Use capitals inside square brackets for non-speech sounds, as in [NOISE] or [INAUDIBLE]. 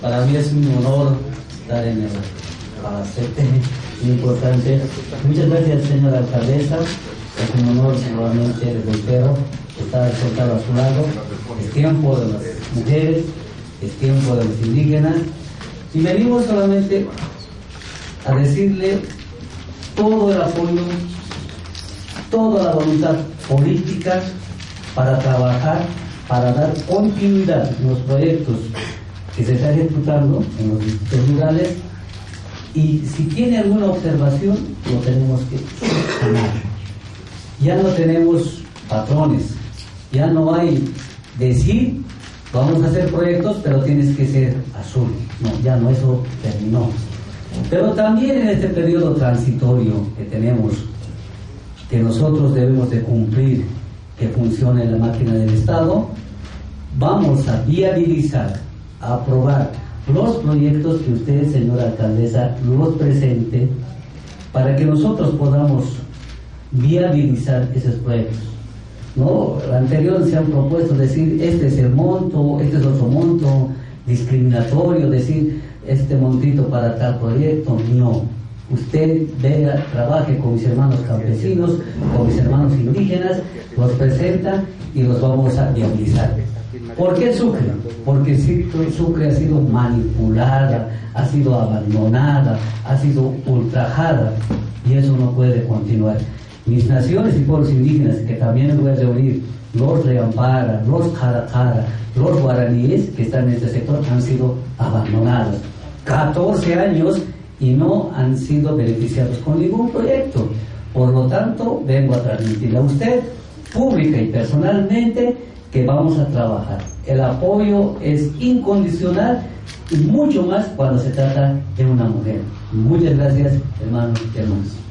para mí es un honor estar en el Palacete, [LAUGHS] muy importante. Muchas gracias, señora alcaldesa. Es un honor nuevamente, les reitero, estar sentado a su lado. Es tiempo de las mujeres, es tiempo de los indígenas. Y venimos solamente a decirle todo el apoyo, toda la voluntad política para trabajar, para dar continuidad en los proyectos que se está ejecutando en los distritos rurales y si tiene alguna observación lo tenemos que sanar. Ya no tenemos patrones, ya no hay decir vamos a hacer proyectos pero tienes que ser azul. No, ya no, eso terminó. Pero también en este periodo transitorio que tenemos, que nosotros debemos de cumplir que funcione la máquina del Estado, vamos a viabilizar, aprobar los proyectos que usted, señora alcaldesa, los presente para que nosotros podamos viabilizar esos proyectos. ¿No? Anterior se han propuesto decir este es el monto, este es otro monto, discriminatorio, decir este montito para tal proyecto, no. Usted vea, trabaje con mis hermanos campesinos, con mis hermanos indígenas, los presenta y los vamos a viabilizar. ¿Por qué Sucre? Porque Sucre ha sido manipulada, ha sido abandonada, ha sido ultrajada y eso no puede continuar. Mis naciones y pueblos indígenas, que también voy a reunir, los Reampara, los Caracara, los guaraníes que están en este sector han sido abandonados. 14 años y no han sido beneficiados con ningún proyecto. Por lo tanto, vengo a transmitirle a usted, pública y personalmente, que vamos a trabajar. El apoyo es incondicional y mucho más cuando se trata de una mujer. Muchas gracias, hermanos y hermanos.